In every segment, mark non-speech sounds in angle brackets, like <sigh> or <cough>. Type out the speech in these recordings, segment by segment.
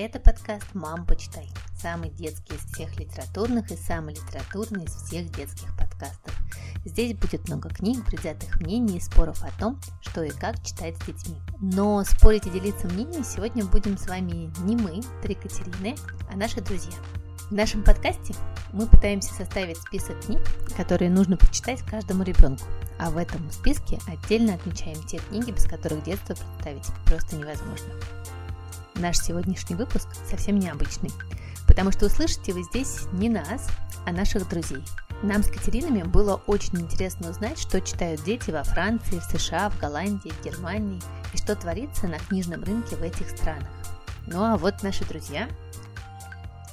Это подкаст «Мам, почитай». Самый детский из всех литературных и самый литературный из всех детских подкастов. Здесь будет много книг, предвзятых мнений и споров о том, что и как читать с детьми. Но спорить и делиться мнением сегодня будем с вами не мы, три Катерины, а наши друзья. В нашем подкасте мы пытаемся составить список книг, которые нужно прочитать каждому ребенку. А в этом списке отдельно отмечаем те книги, без которых детство представить просто невозможно. Наш сегодняшний выпуск совсем необычный, потому что услышите вы здесь не нас, а наших друзей. Нам с Катеринами было очень интересно узнать, что читают дети во Франции, в США, в Голландии, в Германии и что творится на книжном рынке в этих странах. Ну а вот наши друзья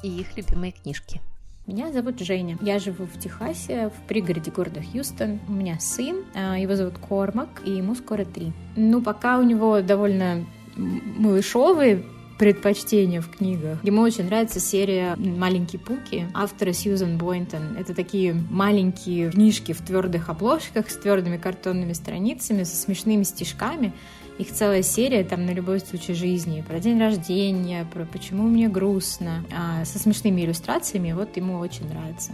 и их любимые книжки. Меня зовут Женя. Я живу в Техасе, в пригороде города Хьюстон. У меня сын, а, его зовут Кормак, и ему скоро три. Ну, пока у него довольно малышовый предпочтения в книгах. Ему очень нравится серия «Маленькие пуки» автора Сьюзан Бойнтон. Это такие маленькие книжки в твердых обложках с твердыми картонными страницами, со смешными стишками. Их целая серия там на любой случай жизни. Про день рождения, про почему мне грустно, а, со смешными иллюстрациями. Вот ему очень нравится.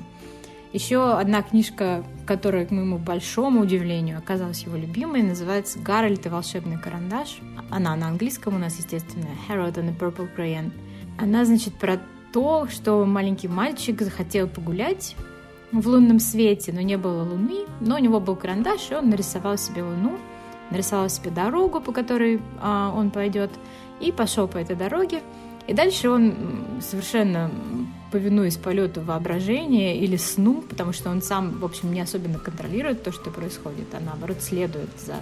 Еще одна книжка, которая, к моему большому удивлению, оказалась его любимой, называется «Гарольд и волшебный карандаш». Она на английском у нас, естественно, «Harold and the Purple Crayon». Она, значит, про то, что маленький мальчик захотел погулять в лунном свете, но не было луны, но у него был карандаш, и он нарисовал себе луну, нарисовал себе дорогу, по которой а, он пойдет, и пошел по этой дороге. И дальше он совершенно повинуясь полету воображения или сну, потому что он сам, в общем, не особенно контролирует то, что происходит, а наоборот следует за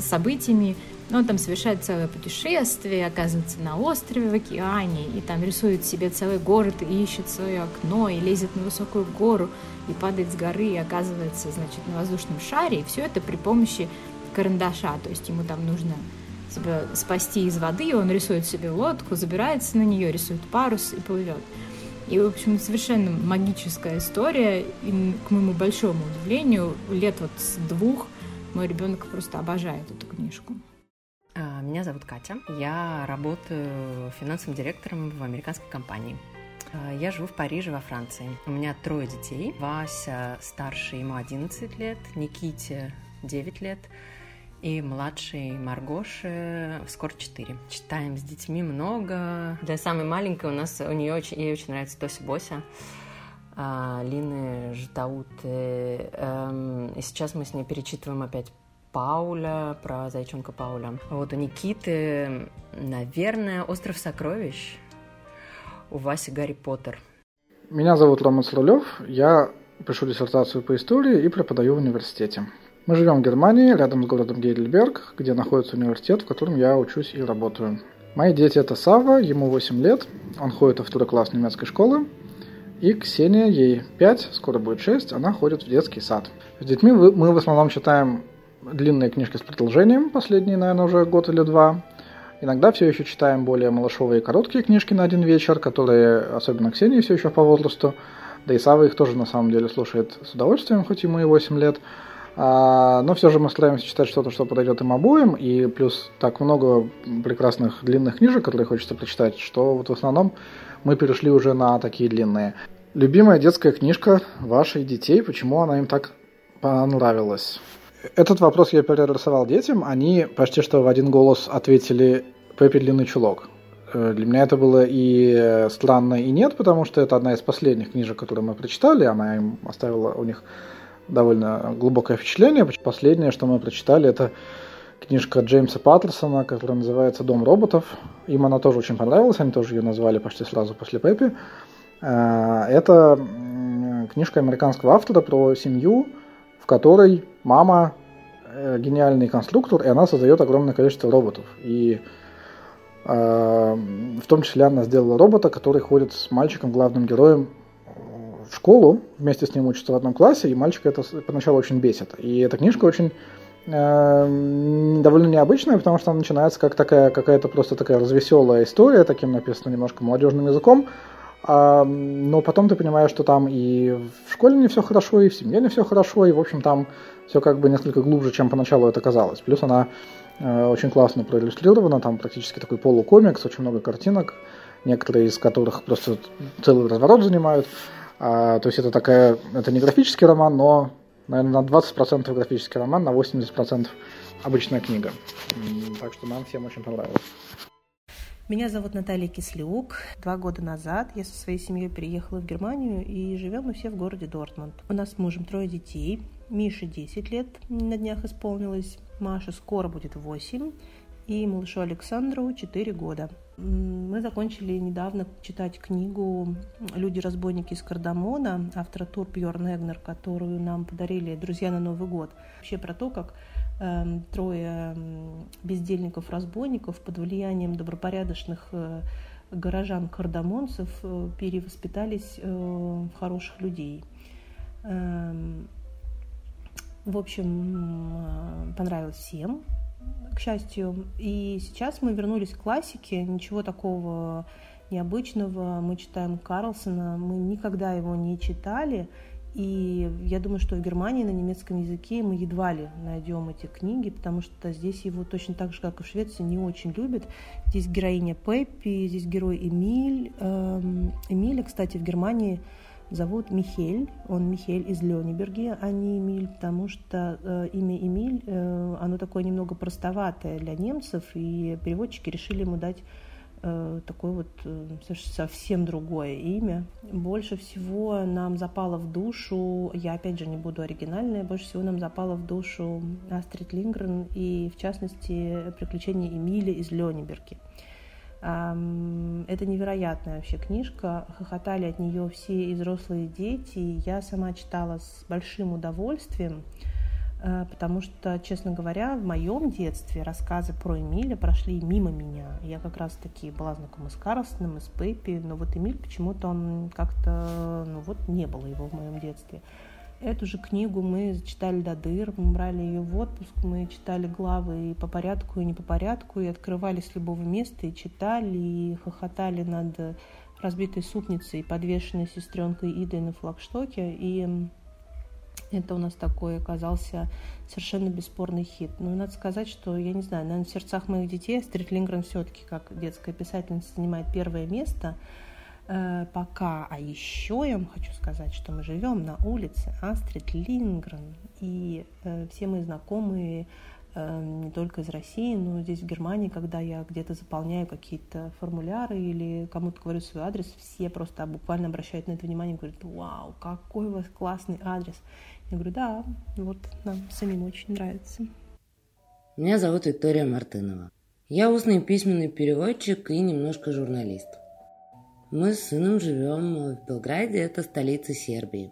событиями. Но он там совершает целое путешествие, оказывается на острове в океане, и там рисует себе целый город, и ищет свое окно, и лезет на высокую гору, и падает с горы, и оказывается, значит, на воздушном шаре, и все это при помощи карандаша, то есть ему там нужно себя спасти из воды, он рисует себе лодку, забирается на нее, рисует парус и плывет. И, в общем, совершенно магическая история. И, к моему большому удивлению, лет вот с двух мой ребенок просто обожает эту книжку. А, меня зовут Катя. Я работаю финансовым директором в американской компании. А, я живу в Париже, во Франции. У меня трое детей. Вася старший, ему 11 лет, Никите 9 лет, и младшей Маргоши скоро 4. Читаем с детьми много. Для самой маленькой у нас, у нее очень, ей очень нравится Тося Бося. А, Лины Ждаут. Эм, и сейчас мы с ней перечитываем опять Пауля, про зайчонка Пауля. Вот у Никиты, наверное, «Остров сокровищ», у Васи «Гарри Поттер». Меня зовут Рома Слулев, я пишу диссертацию по истории и преподаю в университете. Мы живем в Германии, рядом с городом Гейдельберг, где находится университет, в котором я учусь и работаю. Мои дети это Сава, ему 8 лет, он ходит во второй класс немецкой школы, и Ксения, ей 5, скоро будет 6, она ходит в детский сад. С детьми мы в основном читаем длинные книжки с продолжением, последние, наверное, уже год или два. Иногда все еще читаем более малышовые короткие книжки на один вечер, которые, особенно Ксении, все еще по возрасту. Да и Сава их тоже на самом деле слушает с удовольствием, хоть ему и 8 лет. А, но все же мы стараемся читать что-то, что подойдет им обоим, и плюс так много прекрасных длинных книжек, которые хочется прочитать, что вот в основном мы перешли уже на такие длинные. Любимая детская книжка ваших детей, почему она им так понравилась? Этот вопрос я перерисовал детям, они почти что в один голос ответили «Пеппи длинный чулок». Э, для меня это было и странно, и нет, потому что это одна из последних книжек, которые мы прочитали, она им оставила у них довольно глубокое впечатление. Последнее, что мы прочитали, это книжка Джеймса Паттерсона, которая называется «Дом роботов». Им она тоже очень понравилась, они тоже ее назвали почти сразу после Пеппи. Э, это книжка американского автора про семью, в которой мама э, гениальный конструктор, и она создает огромное количество роботов. И э, в том числе она сделала робота, который ходит с мальчиком, главным героем, в школу, вместе с ним учится в одном классе, и мальчика это поначалу очень бесит. И эта книжка очень э, довольно необычная, потому что она начинается как такая какая-то просто такая развеселая история, таким написано немножко молодежным языком, а, но потом ты понимаешь, что там и в школе не все хорошо, и в семье не все хорошо, и, в общем, там все как бы несколько глубже, чем поначалу это казалось. Плюс она э, очень классно проиллюстрирована, там практически такой полукомикс, очень много картинок, некоторые из которых просто целый разворот занимают. А, то есть это такая, это не графический роман, но, наверное, на 20% графический роман, на 80% обычная книга. Так что нам всем очень понравилось. Меня зовут Наталья Кислюк. Два года назад я со своей семьей переехала в Германию и живем мы все в городе Дортмунд. У нас с мужем трое детей. Мише 10 лет на днях исполнилось, Маше скоро будет 8, и малышу Александру 4 года. Мы закончили недавно читать книгу «Люди-разбойники из Кардамона» автора Тур Бьорн Эгнер, которую нам подарили друзья на Новый год. Вообще про то, как э, трое бездельников-разбойников под влиянием добропорядочных э, горожан-кардамонцев э, перевоспитались э, в хороших людей. Эм, в общем, э, понравилось всем, к счастью. И сейчас мы вернулись к классике, ничего такого необычного. Мы читаем Карлсона, мы никогда его не читали. И я думаю, что в Германии на немецком языке мы едва ли найдем эти книги, потому что здесь его точно так же, как и в Швеции, не очень любят. Здесь героиня Пеппи, здесь герой Эмиль. Эм, Эмиля, кстати, в Германии зовут Михель. Он Михель из Лёнеберги, а не Эмиль, потому что э, имя Эмиль, э, оно такое немного простоватое для немцев, и переводчики решили ему дать э, такое вот э, совсем другое имя. Больше всего нам запало в душу, я опять же не буду оригинальная, больше всего нам запало в душу Астрид Лингрен и, в частности, приключения Эмиля из Лёнеберги. Это невероятная вообще книжка. Хохотали от нее все и взрослые дети. Я сама читала с большим удовольствием, э, потому что, честно говоря, в моем детстве рассказы про Эмиля прошли мимо меня. Я как раз-таки была знакома с Карлсоном и с Пеппи, но вот Эмиль почему-то он как-то, ну вот не было его в моем детстве. Эту же книгу мы читали до дыр, мы брали ее в отпуск, мы читали главы и по порядку, и не по порядку, и открывали с любого места, и читали, и хохотали над разбитой супницей, подвешенной сестренкой Идой на флагштоке, и это у нас такой оказался совершенно бесспорный хит. Но ну, надо сказать, что, я не знаю, наверное, в сердцах моих детей Астрид Лингрен все-таки, как детская писательница, занимает первое место – Э, пока. А еще я вам хочу сказать, что мы живем на улице Астрид Лингрен, и э, все мои знакомые э, не только из России, но здесь в Германии, когда я где-то заполняю какие-то формуляры или кому-то говорю свой адрес, все просто буквально обращают на это внимание и говорят, вау, какой у вас классный адрес. Я говорю, да, вот нам самим очень нравится. Меня зовут Виктория Мартынова. Я устный письменный переводчик и немножко журналист. Мы с сыном живем в Белграде, это столица Сербии.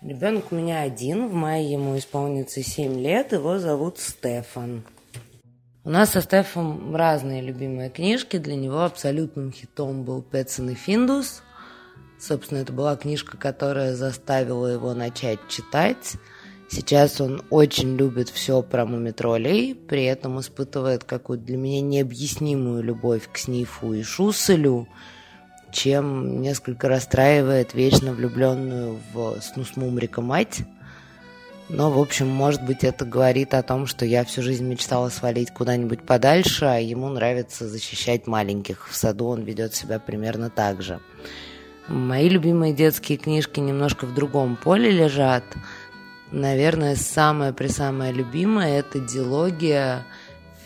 Ребенок у меня один, в мае ему исполнится 7 лет, его зовут Стефан. У нас со Стефом разные любимые книжки. Для него абсолютным хитом был Петсон и Финдус. Собственно, это была книжка, которая заставила его начать читать. Сейчас он очень любит все про мумитролей, при этом испытывает какую-то для меня необъяснимую любовь к Снифу и Шусселю – чем несколько расстраивает вечно влюбленную в Снус Мумрика мать. Но, в общем, может быть, это говорит о том, что я всю жизнь мечтала свалить куда-нибудь подальше, а ему нравится защищать маленьких. В саду он ведет себя примерно так же. Мои любимые детские книжки немножко в другом поле лежат. Наверное, самое-пресамое любимое – это дилогия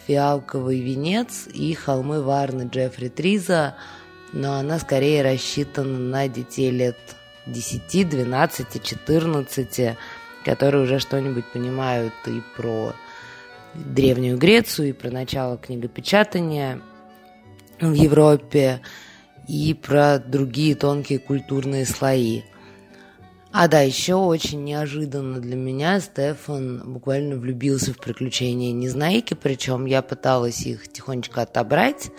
«Фиалковый венец» и «Холмы Варны» Джеффри Триза – но она скорее рассчитана на детей лет 10, 12, 14, которые уже что-нибудь понимают и про Древнюю Грецию, и про начало книгопечатания в Европе, и про другие тонкие культурные слои. А да, еще очень неожиданно для меня Стефан буквально влюбился в приключения Незнайки, причем я пыталась их тихонечко отобрать,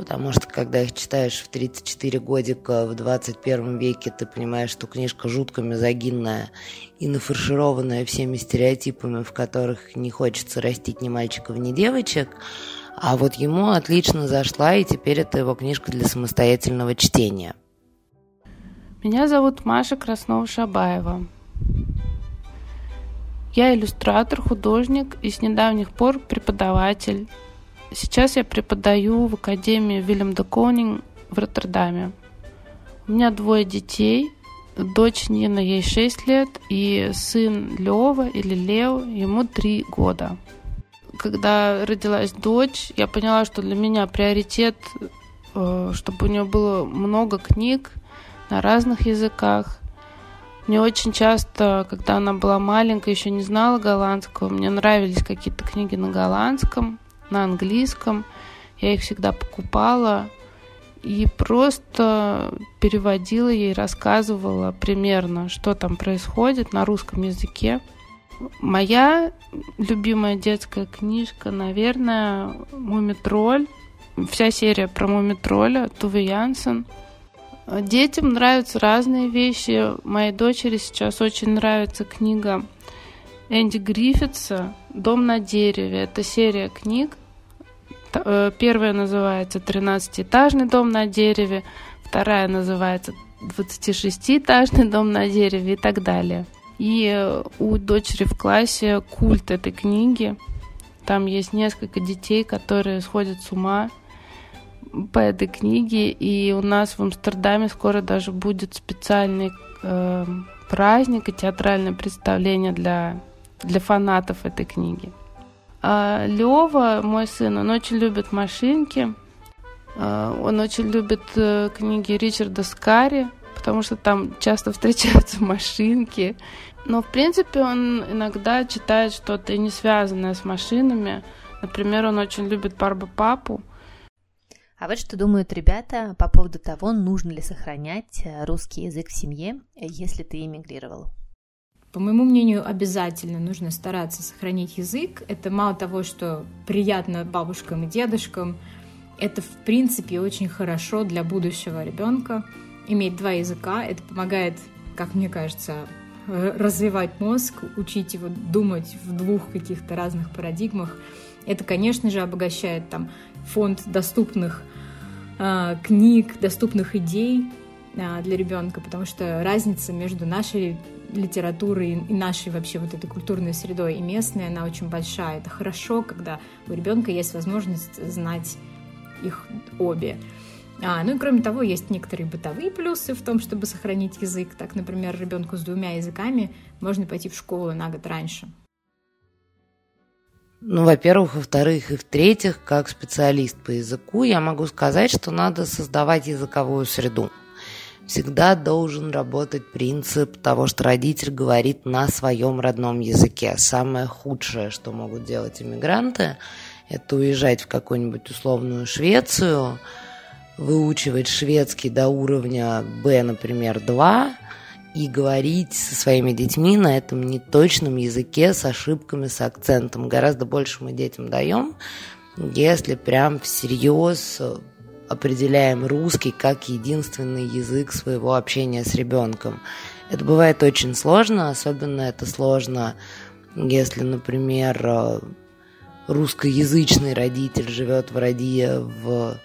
Потому что, когда их читаешь в 34 годика в 21 веке, ты понимаешь, что книжка жутко мизогинная и нафаршированная всеми стереотипами, в которых не хочется растить ни мальчиков, ни девочек. А вот ему отлично зашла, и теперь это его книжка для самостоятельного чтения. Меня зовут Маша Краснова-Шабаева. Я иллюстратор, художник и с недавних пор преподаватель Сейчас я преподаю в Академии Вильям де Конинг в Роттердаме. У меня двое детей. Дочь Нина, ей 6 лет, и сын Лева или Лео, ему 3 года. Когда родилась дочь, я поняла, что для меня приоритет, э, чтобы у нее было много книг на разных языках, мне очень часто, когда она была маленькая, еще не знала голландского, мне нравились какие-то книги на голландском, на английском. Я их всегда покупала и просто переводила ей, рассказывала примерно, что там происходит на русском языке. Моя любимая детская книжка, наверное, «Мумитроль». Вся серия про Мумитроля, Туве Янсен – Детям нравятся разные вещи. Моей дочери сейчас очень нравится книга Энди Гриффитса «Дом на дереве». Это серия книг. Э, первая называется «Тринадцатиэтажный дом на дереве», вторая называется «26-этажный дом на дереве» и так далее. И у дочери в классе культ этой книги. Там есть несколько детей, которые сходят с ума по этой книге, и у нас в Амстердаме скоро даже будет специальный э, праздник и театральное представление для, для фанатов этой книги. А Лева, мой сын, он очень любит машинки, э, он очень любит э, книги Ричарда Скари, потому что там часто <laughs> встречаются машинки. Но, в принципе, он иногда читает что-то не связанное с машинами. Например, он очень любит Барба Папу, а вот что думают ребята по поводу того, нужно ли сохранять э, русский язык в семье, если ты эмигрировал. По моему мнению, обязательно нужно стараться сохранить язык. Это мало того, что приятно бабушкам и дедушкам, это, в принципе, очень хорошо для будущего ребенка. Иметь два языка, это помогает, как мне кажется, развивать мозг, учить его думать в двух каких-то разных парадигмах. Это, конечно же, обогащает там фонд доступных э, книг, доступных идей э, для ребенка, потому что разница между нашей литературой и нашей вообще вот этой культурной средой и местной, она очень большая. Это хорошо, когда у ребенка есть возможность знать их обе. А, ну и кроме того, есть некоторые бытовые плюсы в том, чтобы сохранить язык. Так, например, ребенку с двумя языками можно пойти в школу на год раньше. Ну, во-первых, во-вторых и в-третьих, как специалист по языку, я могу сказать, что надо создавать языковую среду. Всегда должен работать принцип того, что родитель говорит на своем родном языке. Самое худшее, что могут делать иммигранты, это уезжать в какую-нибудь условную Швецию, выучивать шведский до уровня B, например, 2, и говорить со своими детьми на этом неточном языке с ошибками, с акцентом. Гораздо больше мы детям даем, если прям всерьез определяем русский как единственный язык своего общения с ребенком. Это бывает очень сложно, особенно это сложно, если, например, русскоязычный родитель живет в роди в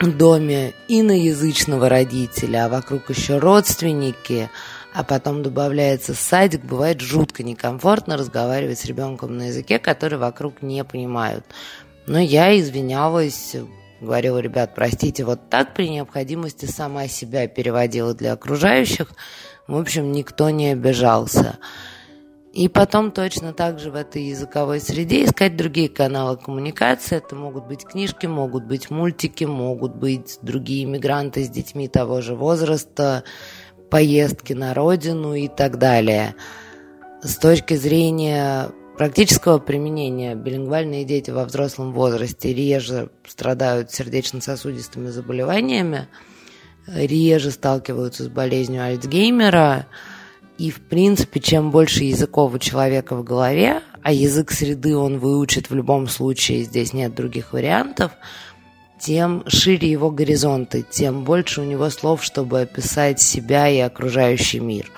доме иноязычного родителя, а вокруг еще родственники, а потом добавляется садик, бывает жутко некомфортно разговаривать с ребенком на языке, который вокруг не понимают. Но я извинялась, говорила, ребят, простите, вот так при необходимости сама себя переводила для окружающих. В общем, никто не обижался. И потом точно так же в этой языковой среде искать другие каналы коммуникации. Это могут быть книжки, могут быть мультики, могут быть другие мигранты с детьми того же возраста, поездки на родину и так далее. С точки зрения практического применения билингвальные дети во взрослом возрасте реже страдают сердечно-сосудистыми заболеваниями, реже сталкиваются с болезнью Альцгеймера – и, в принципе, чем больше языков у человека в голове, а язык среды он выучит в любом случае, здесь нет других вариантов, тем шире его горизонты, тем больше у него слов, чтобы описать себя и окружающий мир.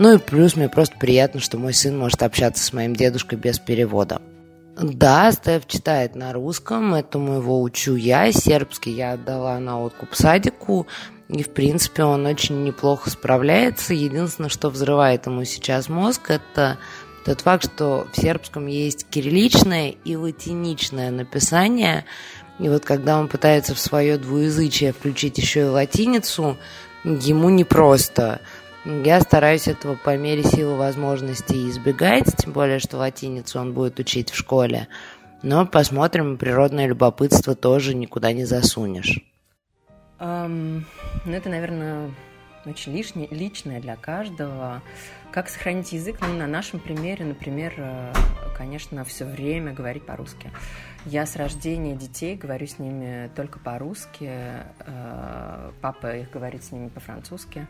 Ну и плюс мне просто приятно, что мой сын может общаться с моим дедушкой без перевода. Да, Стеф читает на русском, этому его учу я, сербский я отдала на откуп садику, и, в принципе, он очень неплохо справляется. Единственное, что взрывает ему сейчас мозг, это тот факт, что в сербском есть кирилличное и латиничное написание, И вот когда он пытается в свое двуязычие включить еще и латиницу, ему непросто. Я стараюсь этого по мере силы возможностей избегать, тем более, что латиницу он будет учить в школе. Но посмотрим, природное любопытство тоже никуда не засунешь. Um, ну, это, наверное, очень лишнее, личное для каждого. Как сохранить язык? Ну, на нашем примере, например, э, конечно, все время говорить по-русски. Я с рождения детей говорю с ними только по-русски. Э, папа их говорит с ними по-французски.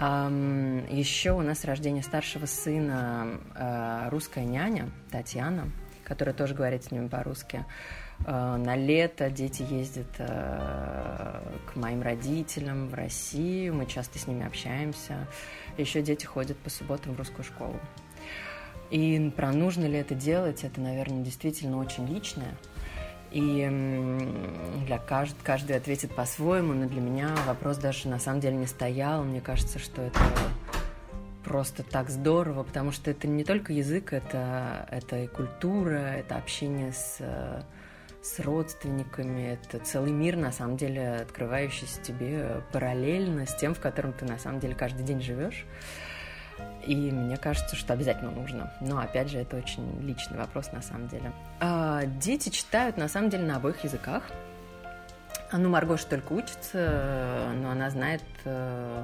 Еще у нас с рождения старшего сына э, русская няня Татьяна, которая тоже говорит с ними по-русски. Э, на лето дети ездят э, к моим родителям в Россию, мы часто с ними общаемся. Еще дети ходят по субботам в русскую школу. И про нужно ли это делать, это, наверное, действительно очень личное. И для кажд... каждый ответит по-своему, но для меня вопрос даже на самом деле не стоял. Мне кажется, что это просто так здорово, потому что это не только язык, это, это и культура, это общение с, с родственниками, это целый мир, на самом деле, открывающийся тебе параллельно с тем, в котором ты, на самом деле, каждый день живешь. И мне кажется, что обязательно нужно. Но, опять же, это очень личный вопрос, на самом деле. А, дети читают, на самом деле, на обоих языках. Ну, Маргоша только учится, но она знает э,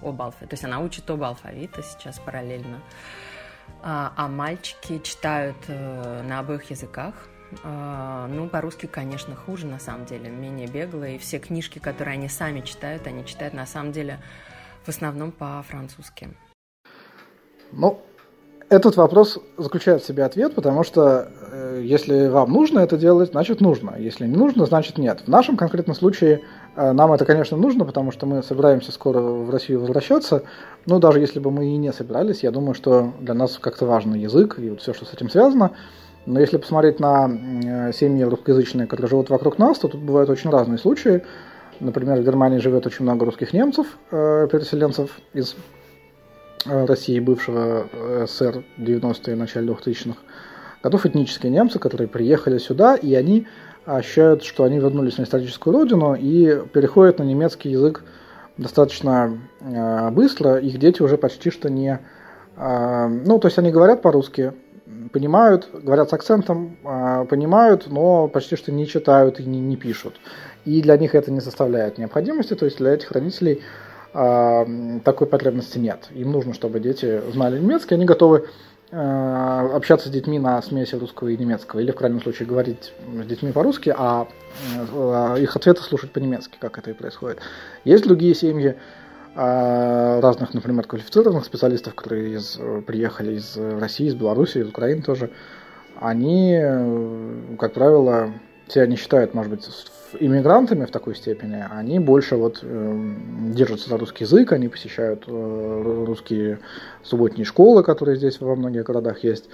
об алфавите. То есть она учит оба алфавита сейчас параллельно. А, а мальчики читают э, на обоих языках. А, ну, по-русски, конечно, хуже, на самом деле, менее бегло. И все книжки, которые они сами читают, они читают, на самом деле, в основном по-французски. Ну, этот вопрос заключает в себе ответ, потому что э, если вам нужно это делать, значит нужно. Если не нужно, значит нет. В нашем конкретном случае э, нам это, конечно, нужно, потому что мы собираемся скоро в Россию возвращаться. Но даже если бы мы и не собирались, я думаю, что для нас как-то важен язык и вот все, что с этим связано. Но если посмотреть на э, семьи русскоязычные, которые живут вокруг нас, то тут бывают очень разные случаи. Например, в Германии живет очень много русских немцев, э, переселенцев из России, бывшего э, СССР 90-е, начале 2000-х, готов этнические немцы, которые приехали сюда, и они ощущают, что они вернулись на историческую родину и переходят на немецкий язык достаточно э, быстро. Их дети уже почти что не... Э, ну, то есть они говорят по-русски, понимают, говорят с акцентом, э, понимают, но почти что не читают и не, не пишут. И для них это не составляет необходимости, то есть для этих родителей такой потребности нет. Им нужно, чтобы дети знали немецкий, они готовы а, общаться с детьми на смеси русского и немецкого, или в крайнем случае говорить с детьми по-русски, а, а их ответы слушать по-немецки, как это и происходит. Есть другие семьи разных, например, квалифицированных специалистов, которые из, приехали из России, из Беларуси, из Украины тоже. Они, как правило, все они считают, может быть, иммигрантами в такой степени, они больше вот э, держатся за русский язык, они посещают э, русские субботние школы, которые здесь во многих городах есть,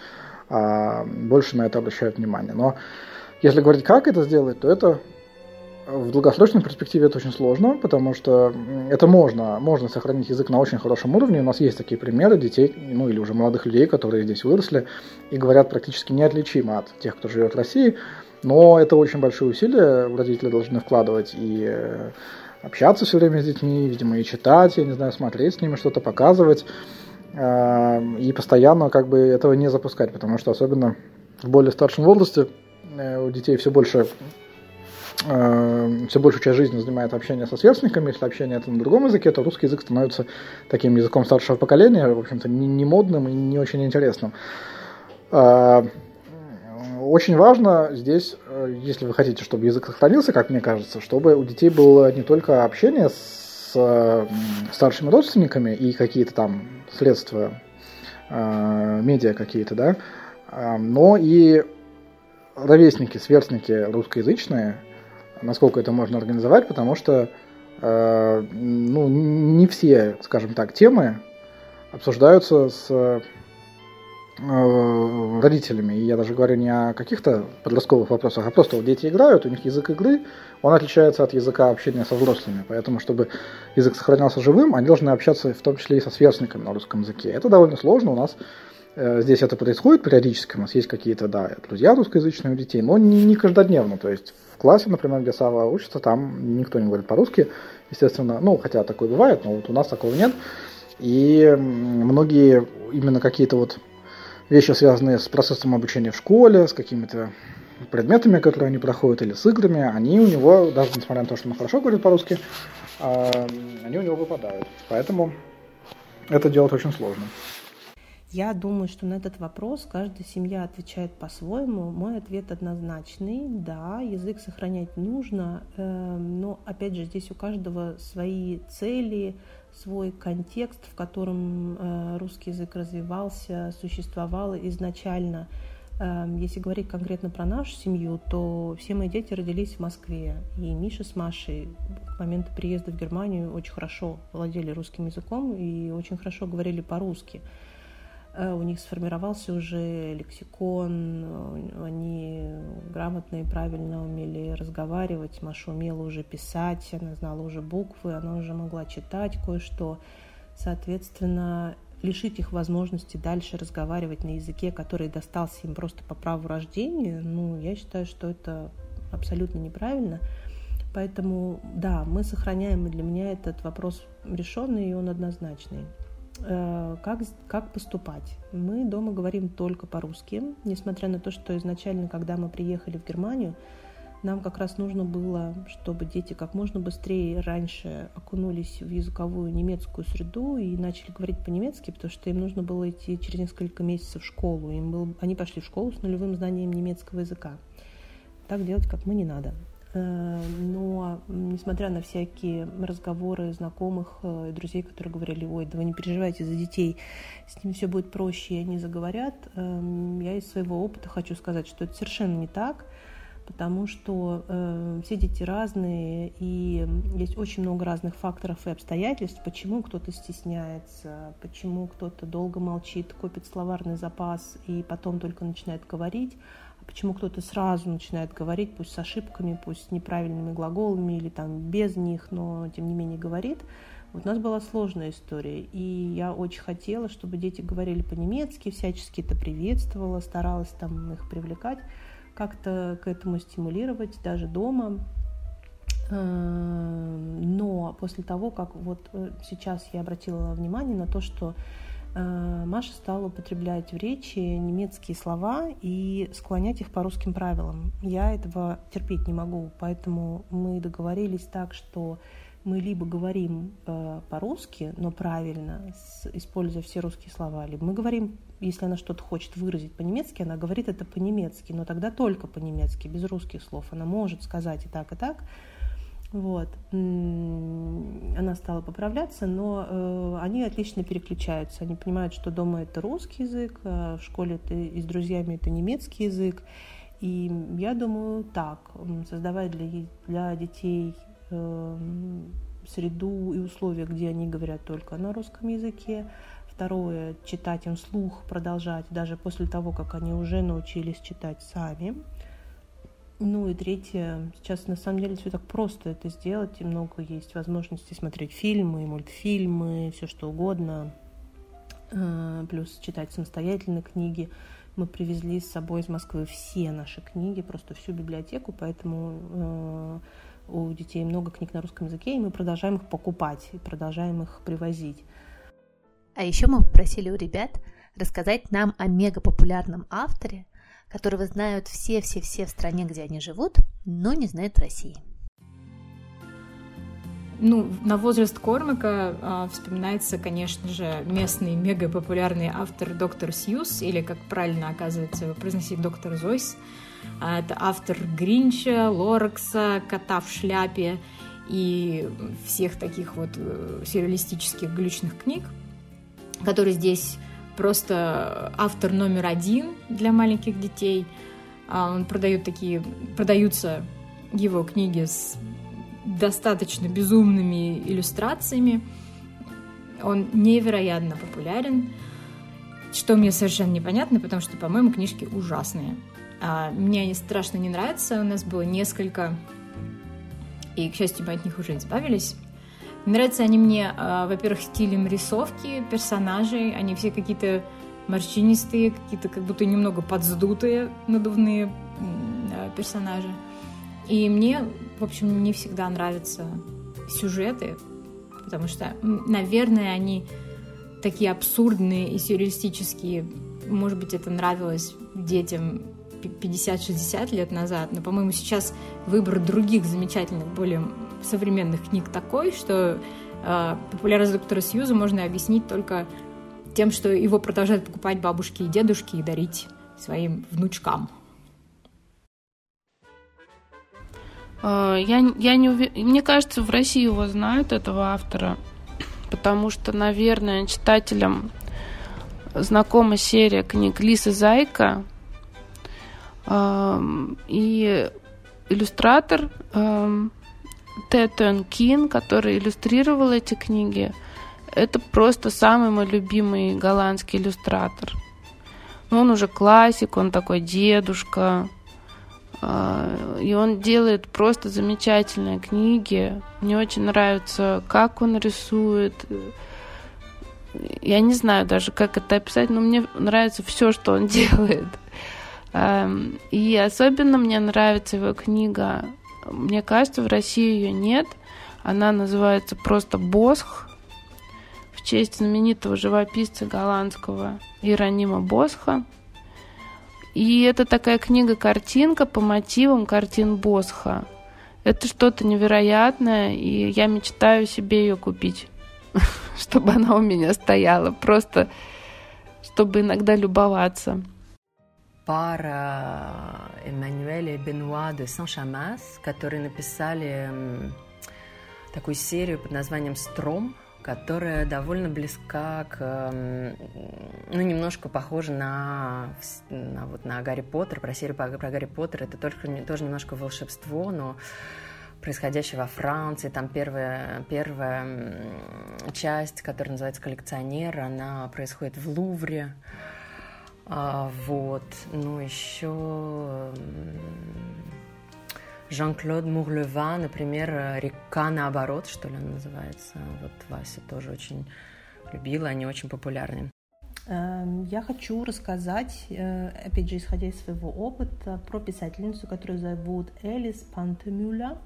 а больше на это обращают внимание. Но если говорить, как это сделать, то это в долгосрочной перспективе это очень сложно, потому что это можно, можно сохранить язык на очень хорошем уровне. У нас есть такие примеры детей, ну или уже молодых людей, которые здесь выросли и говорят практически неотличимо от тех, кто живет в России. Но это очень большие усилия родители должны вкладывать и э, общаться все время с детьми, видимо, и читать, я не знаю, смотреть с ними, что-то показывать. Э, и постоянно как бы этого не запускать, потому что особенно в более старшем возрасте э, у детей все больше все большую часть жизни занимает общение со сверстниками. Если общение это на другом языке, то русский язык становится таким языком старшего поколения, в общем-то, не модным и не очень интересным. Очень важно здесь, э, если вы хотите, чтобы язык сохранился, как мне кажется, чтобы у детей было не только общение с старшими родственниками и какие-то там средства, э, медиа какие-то, да, э, но и ровесники, сверстники русскоязычные, насколько это можно организовать, потому что ну, не все, скажем так, темы обсуждаются с Э, родителями. И я даже говорю не о каких-то подростковых вопросах, а просто вот дети играют, у них язык игры, он отличается от языка общения со взрослыми. Поэтому, чтобы язык сохранялся живым, они должны общаться в том числе и со сверстниками на русском языке. Это довольно сложно. У нас Э, здесь это происходит периодически, у нас есть какие-то, да, друзья русскоязычные у детей, но не, не каждодневно, то есть в классе, например, где Сава учится, там никто не говорит по-русски, естественно, ну, хотя такое бывает, но вот у нас такого нет, и многие именно какие-то вот вещи, связанные с процессом обучения в школе, с какими-то предметами, которые они проходят, или с играми, они у него, даже несмотря на то, что он хорошо говорит по-русски, а, они у него выпадают. Поэтому это делать очень сложно. Я думаю, что на этот вопрос каждая семья отвечает по-своему. Мой ответ однозначный. Да, язык сохранять нужно, эм, но опять же здесь у каждого свои цели, свой контекст, в котором э, русский язык развивался, существовал изначально. Эм, если говорить конкретно про нашу семью, то все мои дети родились в Москве. И Миша с Машей к моменту приезда в Германию очень хорошо владели русским языком и очень хорошо говорили по-русски. Э, у них сформировался уже лексикон, э, они грамотно и правильно умели разговаривать, Маша умела уже писать, она знала уже буквы, она уже могла читать кое-что. Соответственно, лишить их возможности дальше разговаривать на языке, который достался им просто по праву рождения, ну, я считаю, что это абсолютно неправильно. Поэтому, да, мы сохраняем, и для меня этот вопрос решенный, и он однозначный. Э, как, как поступать? Мы дома говорим только по-русски, несмотря на то, что изначально, когда мы приехали в Германию, нам как раз нужно было, чтобы дети как можно быстрее раньше окунулись в языковую немецкую среду и начали говорить по-немецки, потому что им нужно было идти через несколько месяцев в школу. Им был, они пошли в школу с нулевым знанием немецкого языка. Так делать, как мы, не надо. Э, но, несмотря на всякие разговоры знакомых и э, друзей, которые говорили, ой, да вы не переживайте за детей, с ними все будет проще, и они заговорят, эм, я из своего опыта хочу сказать, что это совершенно не так, потому что э, все дети разные, и есть очень много разных факторов и обстоятельств, почему кто-то стесняется, почему кто-то долго молчит, копит словарный запас и потом только начинает говорить, почему кто-то сразу начинает говорить, пусть с ошибками, пусть с неправильными глаголами или там без них, но тем не менее говорит. Вот у нас была сложная история, и я очень хотела, чтобы дети говорили по-немецки, всячески это приветствовала, старалась там их привлекать, как-то к этому стимулировать даже дома. Эм, но после того, как вот э, сейчас я обратила внимание на то, что Э, Маша стала употреблять в речи немецкие слова и склонять их по русским правилам. Я этого терпеть не могу, поэтому мы договорились так, что мы либо говорим э, по-русски, но правильно, используя все русские слова, либо мы говорим, если она что-то хочет выразить по-немецки, она говорит это по-немецки, но тогда только по-немецки, без русских слов. Она может сказать и так, и так, вот. Она стала поправляться, но э, они отлично переключаются. Они понимают, что дома это русский язык, а в школе это, и с друзьями это немецкий язык. И я думаю так, создавать для, для детей э, среду и условия, где они говорят только на русском языке. Второе, читать им слух, продолжать, даже после того, как они уже научились читать сами. Ну и третье, сейчас на самом деле все так просто это сделать, и много есть возможностей смотреть фильмы, мультфильмы, все что угодно, а, плюс читать самостоятельно книги. Мы привезли с собой из Москвы все наши книги, просто всю библиотеку, поэтому а, у детей много книг на русском языке, и мы продолжаем их покупать, и продолжаем их привозить. А еще мы попросили у ребят рассказать нам о мегапопулярном авторе – которого знают все-все-все в стране, где они живут, но не знают в России. Ну, на возраст Кормака э, вспоминается, конечно же, местный мега популярный автор доктор Сьюз, или, как правильно оказывается произносить, доктор Зойс. А, это автор Гринча, Лоракса, Кота в шляпе и всех таких вот э, сюрреалистических глючных книг, который здесь просто автор номер один для маленьких детей. А, он продает такие, продаются его книги с достаточно безумными иллюстрациями. Он невероятно популярен, что мне совершенно непонятно, потому что, по-моему, книжки ужасные. А, мне они страшно не нравятся. У нас было несколько, и, к счастью, мы от них уже избавились. Нравятся они мне, а, во-первых, стилем рисовки персонажей. Они все какие-то морщинистые, какие-то как будто немного подздутые надувные персонажи. И мне, в общем, не всегда нравятся сюжеты, потому что, наверное, они такие абсурдные и сюрреалистические. Может быть, это нравилось детям 50-60 лет назад, но, по-моему, сейчас выбор других замечательных, более современных книг такой, что э, популярность доктора Сьюза можно объяснить только тем, что его продолжают покупать бабушки и дедушки и дарить своим внучкам. А, я, я не увер... Мне кажется, в России его знают, этого автора, потому что, наверное, читателям знакома серия книг Лисы Зайка и иллюстратор Тетон Кин, который иллюстрировал эти книги, это просто самый мой любимый голландский иллюстратор. Ну, он уже классик, он такой дедушка, а, и он делает просто замечательные книги. Мне очень нравится, как он рисует. Я не знаю даже, как это описать, но мне нравится все, что он <laughs> делает. И особенно мне нравится его книга. Мне кажется, в России ее нет. Она называется просто «Босх» в честь знаменитого живописца голландского Иеронима Босха – и это такая книга-картинка по мотивам картин Босха. Это что-то невероятное, и я мечтаю себе ее купить, <laughs> чтобы она у меня стояла, просто чтобы иногда любоваться. Пара Эммануэля и Бенуа де Сан-Шамас, которые написали такую серию под названием «Стром», которая довольно близка к, ну, немножко похожа на, на, вот, на Гарри Поттер, про серию про, про Гарри Поттер. Это только, тоже немножко волшебство, но происходящее во Франции. Там первая, первая часть, которая называется «Коллекционер», она происходит в Лувре. А, вот. Ну, еще Жан-Клод Мурлева, например, «Река наоборот», что ли она называется. Вот Вася тоже очень любила, они очень популярны. Эм, я хочу рассказать, э, опять же, исходя из своего опыта, про писательницу, которую зовут Элис Пантемюля.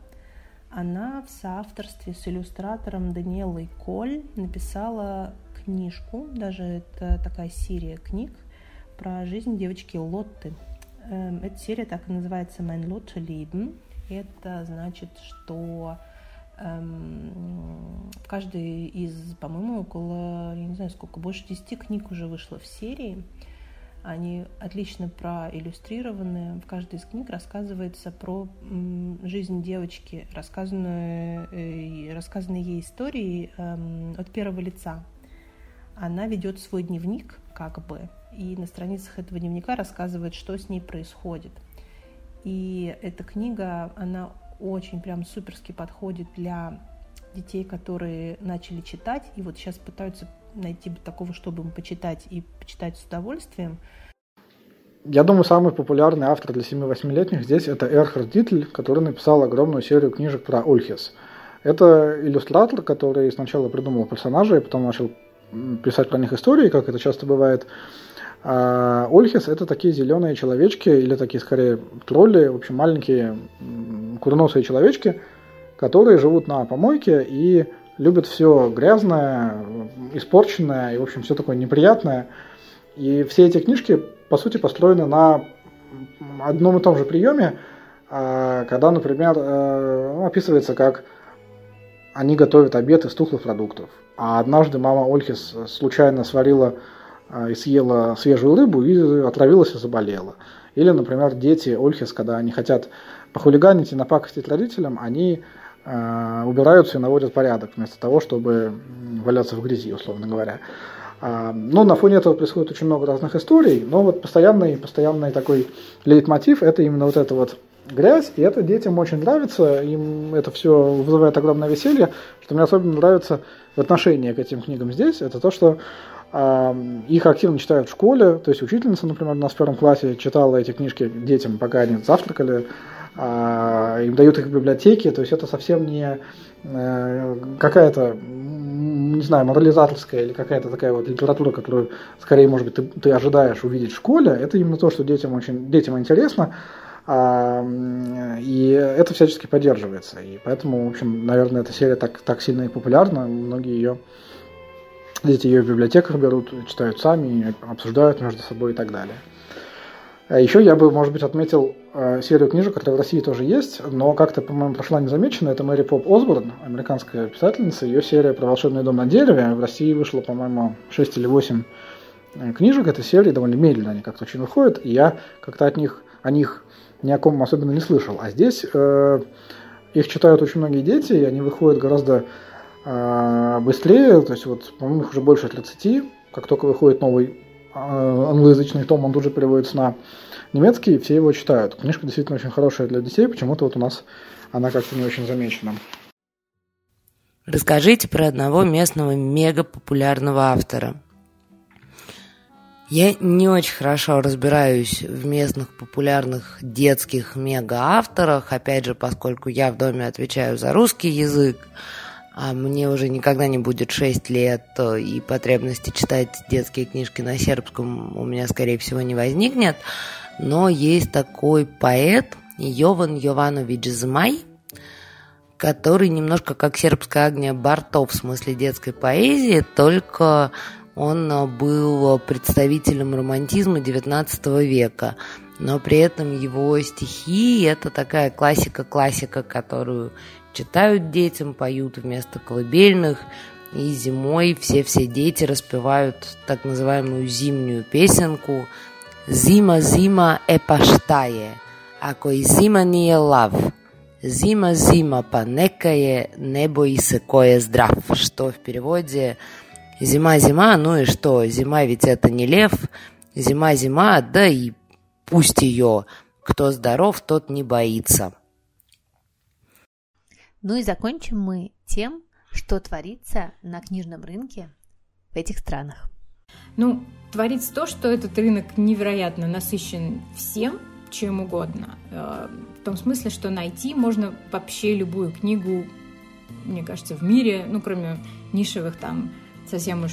Она в соавторстве с иллюстратором Даниэлой Коль написала книжку, даже это такая серия книг про жизнь девочки Лотты. Эм, эта серия так и называется «Mein Lotte Leben», это значит, что эм, в каждой из, по-моему, около, я не знаю сколько, больше 10 книг уже вышло в серии. Они отлично проиллюстрированы. В каждой из книг рассказывается про жизнь девочки, рассказанную, э, рассказанные ей истории э, от первого лица. Она ведет свой дневник, как бы, и на страницах этого дневника рассказывает, что с ней происходит – и эта книга, она очень прям суперски подходит для детей, которые начали читать, и вот сейчас пытаются найти такого, чтобы им почитать и почитать с удовольствием. Я думаю, самый популярный автор для 7-8-летних здесь это Эрхард Дитль, который написал огромную серию книжек про Ольхис. Это иллюстратор, который сначала придумал персонажей, а потом начал писать про них истории, как это часто бывает. А Ольхис это такие зеленые человечки, или такие скорее тролли, в общем, маленькие курносые человечки, которые живут на помойке и любят все грязное, испорченное и, в общем, все такое неприятное. И все эти книжки, по сути, построены на одном и том же приеме, а, когда, например, э, ну, описывается, как они готовят обед из тухлых продуктов. А однажды мама Ольхис случайно сварила и съела свежую рыбу и отравилась и заболела. Или, например, дети Ольхис, когда они хотят похулиганить и напакостить родителям, они э, убираются и наводят порядок, вместо того, чтобы валяться в грязи, условно говоря. Э, ну, на фоне этого происходит очень много разных историй, но вот постоянный, постоянный такой лейтмотив – это именно вот эта вот грязь, и это детям очень нравится, им это все вызывает огромное веселье. Что мне особенно нравится в отношении к этим книгам здесь, это то, что их активно читают в школе, то есть учительница, например, у нас в первом классе читала эти книжки детям, пока они завтракали, а, им дают их в библиотеке, то есть это совсем не э, какая-то не знаю, морализаторская или какая-то такая вот литература, которую скорее, может быть, ты, ты ожидаешь увидеть в школе, это именно то, что детям очень детям интересно, и это всячески поддерживается. И поэтому, в общем, наверное, эта серия так, так сильно и популярна. Многие ее дети ее в библиотеках берут, читают сами, обсуждают между собой и так далее. А еще я бы, может быть, отметил э, серию книжек, которая в России тоже есть, но как-то, по-моему, прошла незамеченно. Это Мэри Поп Осборн, американская писательница. Ее серия про волшебный дом на дереве. В России вышло, по-моему, 6 или 8 э, книжек этой серии. Довольно медленно они как-то очень выходят. И я как-то от них, о них ни о ком особенно не слышал. А здесь э, их читают очень многие дети, и они выходят гораздо э, быстрее. То есть, вот, по-моему, их уже больше 30. Как только выходит новый э, англоязычный том, он тут же переводится на немецкий, и все его читают. Книжка действительно очень хорошая для детей, почему-то вот у нас она как-то не очень замечена. Расскажите про одного местного мега популярного автора – я не очень хорошо разбираюсь в местных популярных детских мега-авторах, опять же, поскольку я в доме отвечаю за русский язык, а мне уже никогда не будет 6 лет, и потребности читать детские книжки на сербском у меня, скорее всего, не возникнет. Но есть такой поэт Йован Йованович Змай, который немножко как сербская Агния Барто в смысле детской поэзии, только он а, был представителем романтизма XIX века, но при этом его стихи – это такая классика-классика, которую читают детям, поют вместо колыбельных, и зимой все-все дети распевают так называемую зимнюю песенку «Зима, зима е паштае, ако и зима nije лав, зима, зима па нека je, не бои се ко je здрав», что в переводе – Зима, зима, ну и что? Зима ведь это не лев. Зима, зима, да и пусть ее. Кто здоров, тот не боится. Ну и закончим мы тем, что творится на книжном рынке в этих странах. Ну, творится то, что этот рынок невероятно насыщен всем, чем угодно. Э, в том смысле, что найти можно вообще любую книгу, мне кажется, в мире, ну, кроме нишевых там совсем уж,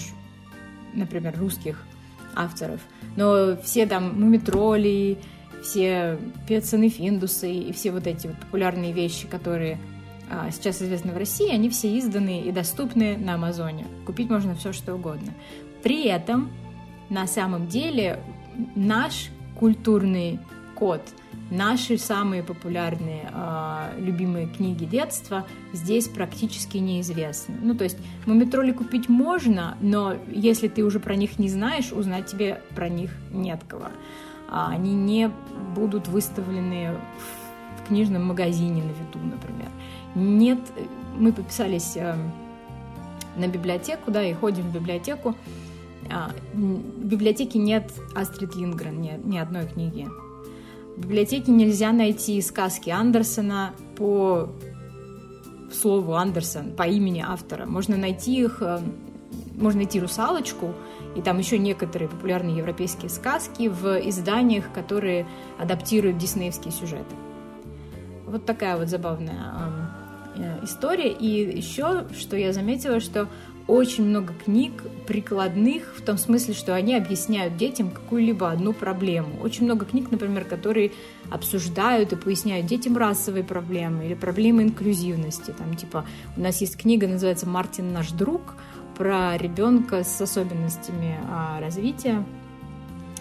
например, русских авторов. Но все там мумитроли, все пецаны финдусы и все вот эти вот популярные вещи, которые сейчас известны в России, они все изданы и доступны на Амазоне. Купить можно все, что угодно. При этом на самом деле наш культурный код – Наши самые популярные э, любимые книги детства здесь практически неизвестны. Ну, то есть мумитроли купить можно, но если ты уже про них не знаешь, узнать тебе про них нет кого. А они не будут выставлены в книжном магазине на виду, например. Нет, мы подписались э, на библиотеку, да, и ходим в библиотеку. А, в библиотеке нет Астрид Лингрен, ни, ни одной книги в библиотеке нельзя найти сказки Андерсона по слову Андерсон, по имени автора. Можно найти их, э, можно найти «Русалочку», и там еще некоторые популярные европейские сказки в изданиях, которые адаптируют диснеевские сюжеты. Вот такая вот забавная история. И еще, что я заметила, что очень много книг прикладных, в том смысле, что они объясняют детям какую-либо одну проблему. Очень много книг, например, которые обсуждают и поясняют детям расовые проблемы или проблемы инклюзивности. Там, типа, у нас есть книга, называется «Мартин наш друг», про ребенка с особенностями а, развития,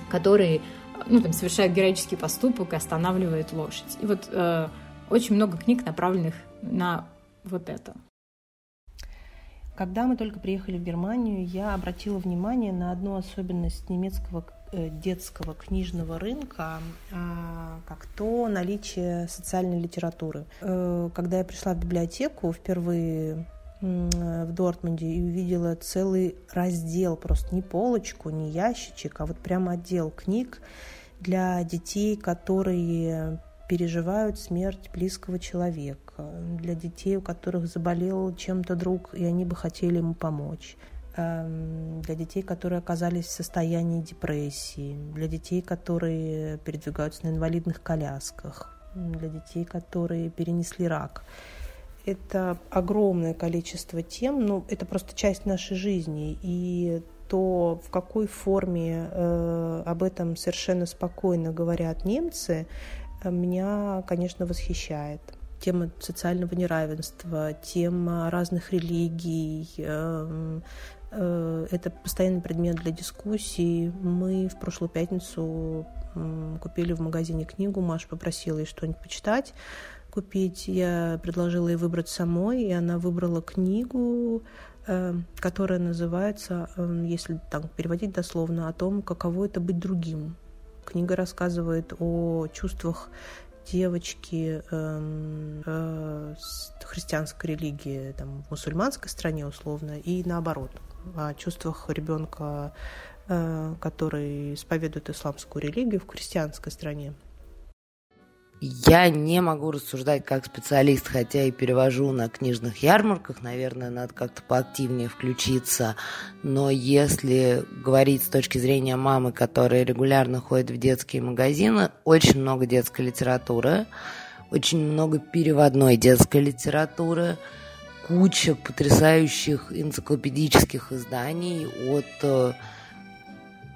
который ну, там, совершает героический поступок и останавливает лошадь. И вот э, очень много книг, направленных на вот это. Когда мы только приехали в Германию, я обратила внимание на одну особенность немецкого э, детского книжного рынка, а, как то наличие социальной литературы. Э, когда я пришла в библиотеку впервые в Дортмунде и увидела целый раздел, просто не полочку, не ящичек, а вот прямо отдел книг для детей, которые переживают смерть близкого человека, для детей, у которых заболел чем-то друг, и они бы хотели ему помочь, эм, для детей, которые оказались в состоянии депрессии, для детей, которые передвигаются на инвалидных колясках, для детей, которые перенесли рак. это огромное количество тем, ну, это просто часть нашей жизни, и то, в какой форме э, об этом совершенно спокойно говорят немцы, э, меня, конечно, восхищает. Тема социального неравенства, тема разных религий, э, э, это постоянный предмет для дискуссий. Мы в прошлую пятницу купили в магазине книгу, Маша попросила ей что-нибудь почитать купить. Я предложила ей выбрать самой, и она выбрала книгу Эм, которая называется, эм, если так переводить дословно, о том, каково это быть другим. Книга рассказывает о чувствах девочки э, э, христианской религии там, в мусульманской стране условно и наоборот о чувствах ребенка, э, который исповедует исламскую религию в христианской стране. Я не могу рассуждать как специалист, хотя и перевожу на книжных ярмарках. Наверное, надо как-то поактивнее включиться. Но если говорить с точки зрения мамы, которая регулярно ходит в детские магазины, очень много детской литературы, очень много переводной детской литературы, куча потрясающих энциклопедических изданий от э,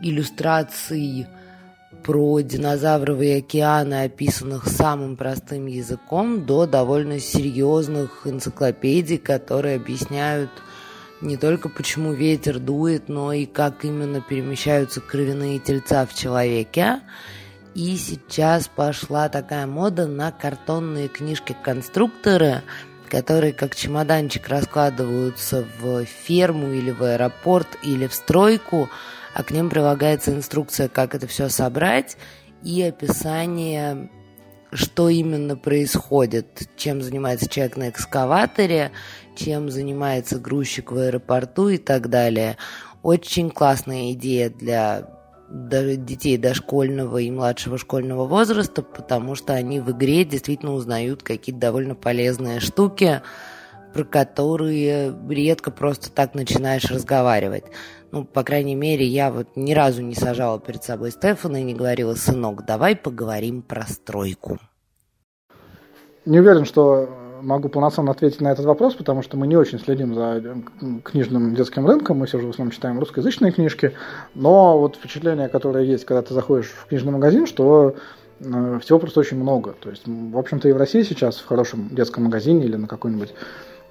иллюстраций про динозавровые океаны, описанных самым простым языком, до довольно серьезных энциклопедий, которые объясняют не только почему ветер дует, но и как именно перемещаются кровяные тельца в человеке. И сейчас пошла такая мода на картонные книжки-конструкторы, которые как чемоданчик раскладываются в ферму или в аэропорт или в стройку, а к ним прилагается инструкция, как это все собрать, и описание, что именно происходит, чем занимается человек на экскаваторе, чем занимается грузчик в аэропорту и так далее. Очень классная идея для детей дошкольного и младшего школьного возраста, потому что они в игре действительно узнают какие-то довольно полезные штуки, про которые редко просто так начинаешь разговаривать. Ну, по крайней мере, я вот ни разу не сажала перед собой Стефана и не говорила, сынок, давай поговорим про стройку. Не уверен, что могу полноценно ответить на этот вопрос, потому что мы не очень следим за книжным детским рынком, мы все же в основном читаем русскоязычные книжки, но вот впечатление, которое есть, когда ты заходишь в книжный магазин, что э, всего просто очень много. То есть, в общем-то, и в России сейчас в хорошем детском магазине или на какой-нибудь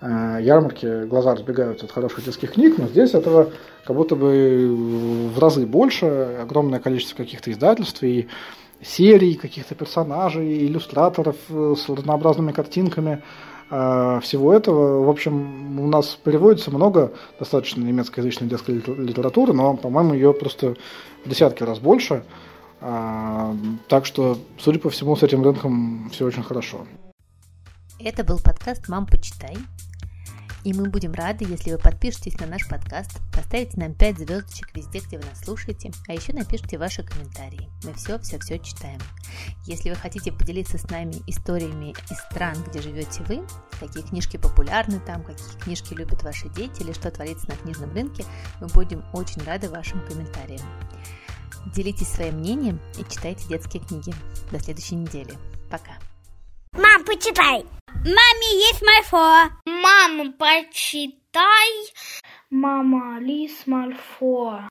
Э, ярмарки глаза разбегаются от хороших детских книг, но здесь этого как будто бы в разы больше, огромное количество каких-то издательств и серий, каких-то персонажей, иллюстраторов э, с разнообразными картинками, э, всего этого. В общем, у нас переводится много достаточно немецкоязычной детской литературы, но, по-моему, ее просто в десятки раз больше. Так что, судя по всему, с этим рынком все очень хорошо. Это был подкаст «Мам, почитай». И мы будем рады, если вы подпишетесь на наш подкаст, поставите нам 5 звездочек везде, где вы нас слушаете, а еще напишите ваши комментарии. Мы все-все-все читаем. Если вы хотите поделиться с нами историями из стран, где живете вы, какие книжки популярны там, какие книжки любят ваши дети или что творится на книжном рынке, мы будем очень рады вашим комментариям. Делитесь своим мнением и читайте детские книги. До следующей недели. Пока. Мам, почитай! Маме есть Мальфо. Мама, почитай. Мама, лис Мальфо.